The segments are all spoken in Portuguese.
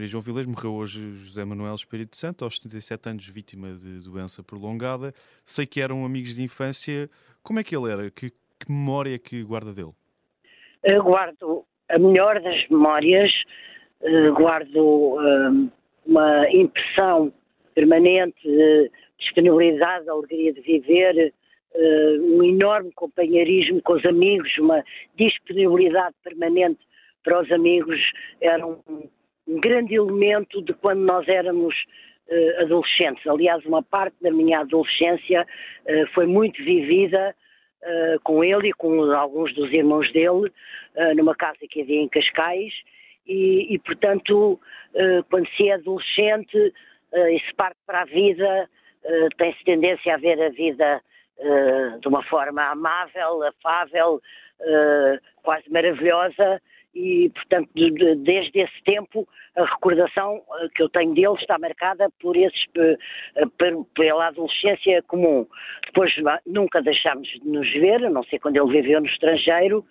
Maria João Vilés morreu hoje José Manuel Espírito Santo, aos 77 anos, vítima de doença prolongada. Sei que eram amigos de infância. Como é que ele era? Que, que memória que guarda dele? Eu guardo a melhor das memórias, uh, guardo uh, uma impressão permanente de disponibilidade, alegria de viver, uh, um enorme companheirismo com os amigos, uma disponibilidade permanente para os amigos, era um, um grande elemento de quando nós éramos uh, adolescentes. Aliás, uma parte da minha adolescência uh, foi muito vivida uh, com ele e com alguns dos irmãos dele, numa casa que havia em Cascais, e, e portanto, quando se é adolescente e se parte para a vida, tem-se tendência a ver a vida de uma forma amável, afável, quase maravilhosa, e, portanto, desde esse tempo, a recordação eh, que eu tenho dele está marcada por esses, eh, pela adolescência comum. Depois nunca deixámos de nos ver, a não sei quando ele viveu no estrangeiro,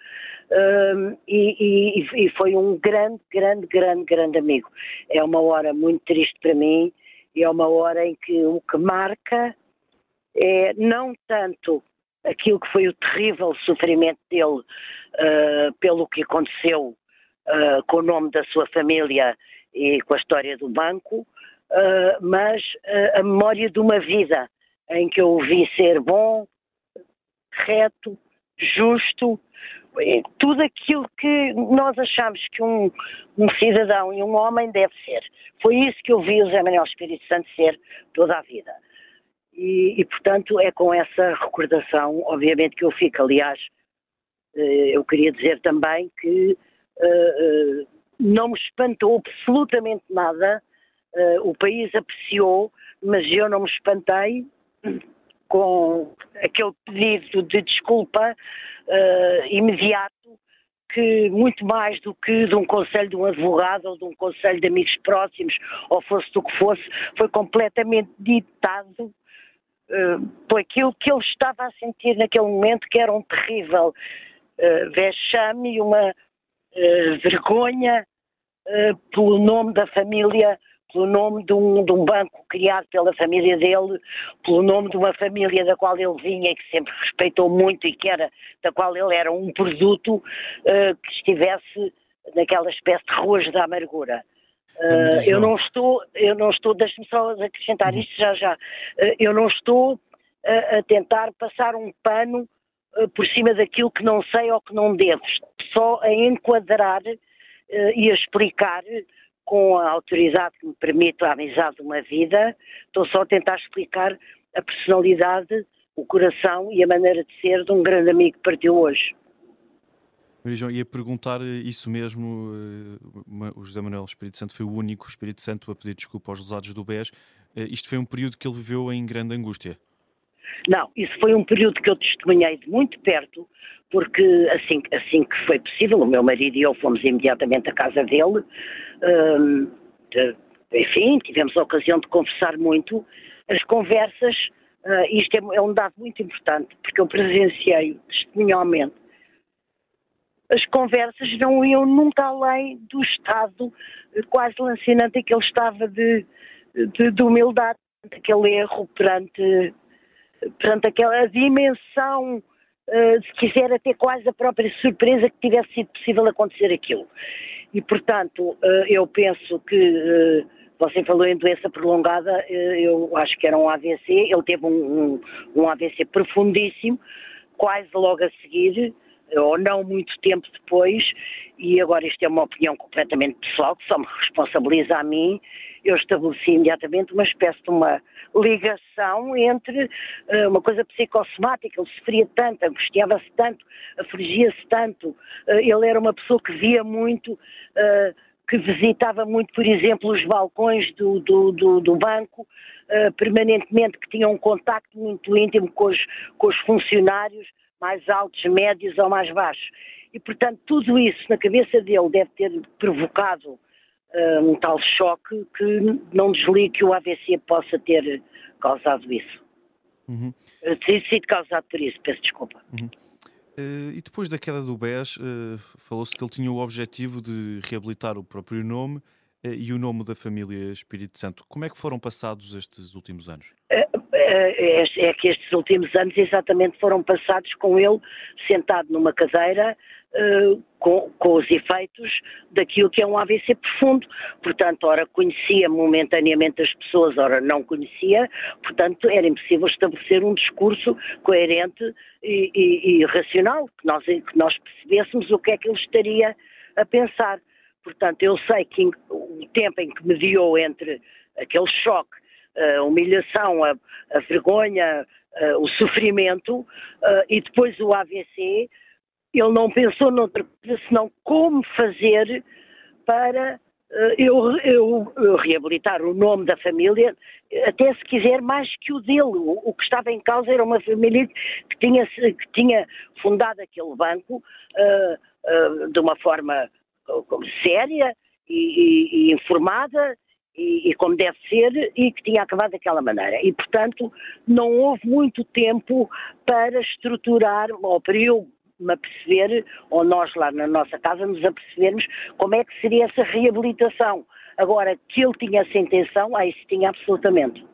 ehm, e, e, e foi um grande, grande, grande, grande amigo. É uma hora muito triste para mim, e é uma hora em que o que marca é não tanto aquilo que foi o terrível sofrimento dele uh, pelo que aconteceu uh, com o nome da sua família e com a história do banco, uh, mas a memória de uma vida em que eu o vi ser bom, reto, justo, tudo aquilo que nós achamos que um, um, cidadão e um homem deve ser. Foi isso que eu vi o Zé Manuel Espírito Santo ser toda a vida. E, e, portanto, é com essa recordação, obviamente, que eu fico. Aliás, eh, eu queria dizer também que uh, uh, não me espantou absolutamente nada. Uh, o país apreciou, mas eu não me espantei com aquele pedido de desculpa imediato que muito mais do que de um conselho de um advogado ou de um conselho de amigos próximos ou fosse do que fosse, foi completamente ditado uh, por aquilo que ele estava a sentir naquele momento, que era um terrível uh, vexame e uma uh, vergonha uh, pelo nome da família, pelo nome de um, de um, banco criado pela família dele, pelo nome de uma família da qual ele vinha e que sempre respeitou muito e que era, da qual ele era um produto que estivesse naquela espécie de ruas da amargura. Uh, eu não estou, eu não estou, deixe-me só acrescentar uhum. isto já já, uh, eu não estou a, a tentar passar um pano uh, por cima daquilo que não sei ou que não devo, só a enquadrar e a explicar com a autoridade que me permite a amizade de uma vida, estou só a tentar explicar a personalidade, o coração e a maneira de ser de um grande amigo que partiu hoje. Maria João, ia perguntar isso mesmo. Eh, o José Manuel Espírito Santo foi o único Espírito Santo a pedir desculpa aos lesados do BES. Eh, isto foi um período que ele viveu em grande angústia. Não, isso foi um período que eu testemunhei de muito perto, porque assim, assim que foi possível, o meu marido e eu fomos imediatamente à casa dele. Hum, de, enfim, tivemos a ocasião de conversar muito. As conversas, uh, isto é, é um dado muito importante, porque eu presenciei testemunhalmente as conversas não iam nunca além do estado quase lancinante em que ele estava de, de, de humildade, aquele erro perante, perante aquela dimensão, uh, se quiser até quase a própria surpresa que tivesse sido possível acontecer aquilo. E, portanto, uh, eu penso que, uh, você falou em doença prolongada, eu acho que era um AVC, ele teve um, um, um AVC profundíssimo, quase logo a seguir, ou não muito tempo depois, e agora isto é uma opinião completamente pessoal, que só me responsabiliza a mim, eu estabeleci imediatamente uma espécie de uma ligação entre uh, uma coisa psicossomática, ele sofria tanto, angustiava-se tanto, afligia-se tanto, uh, ele era uma pessoa que via muito, uh, que visitava muito, por exemplo, os balcões do, do, do, do banco, permanentemente, que tinha um contacto muito íntimo com os, com os funcionários, mais altos, médios ou mais baixos. E, portanto, tudo isso na cabeça dele deve ter provocado um tal choque que não desligue que o AVC possa ter causado isso. Uhum. Uh, ter sido causado por isso, peço desculpa. Uhum. Uh, e depois da queda do BES, uh, falou-se que ele tinha o objetivo de reabilitar o próprio nome e o nome da família Espírito Santo. Como é que foram passados estes últimos anos? É, é, é que estes últimos anos exatamente foram passados com ele sentado numa cadeira uh, com, com, os efeitos daquilo que é um AVC profundo. Portanto, ora conhecia momentaneamente as pessoas, ora não conhecia, portanto era impossível estabelecer um discurso coerente e, e, e racional, que nós, que nós percebêssemos o que é que ele estaria a pensar. Portanto, eu sei que o tempo em que mediou entre aquele choque, a humilhação, a, a vergonha, a, o sofrimento e depois o AVC, ele não pensou noutra coisa senão como fazer para eu, eu, eu, reabilitar o nome da família, até se quiser mais que o dele. O, que estava em causa era uma família que tinha, que tinha fundado aquele banco uh, uh, de uma forma séria e, e, e informada e, e, como deve ser, e que tinha acabado daquela maneira. E, portanto, não houve muito tempo para estruturar, ou para eu me aperceber, ou nós lá na nossa casa nos apercebermos como é que seria essa reabilitação. Agora, que ele tinha essa intenção, aí se tinha absolutamente.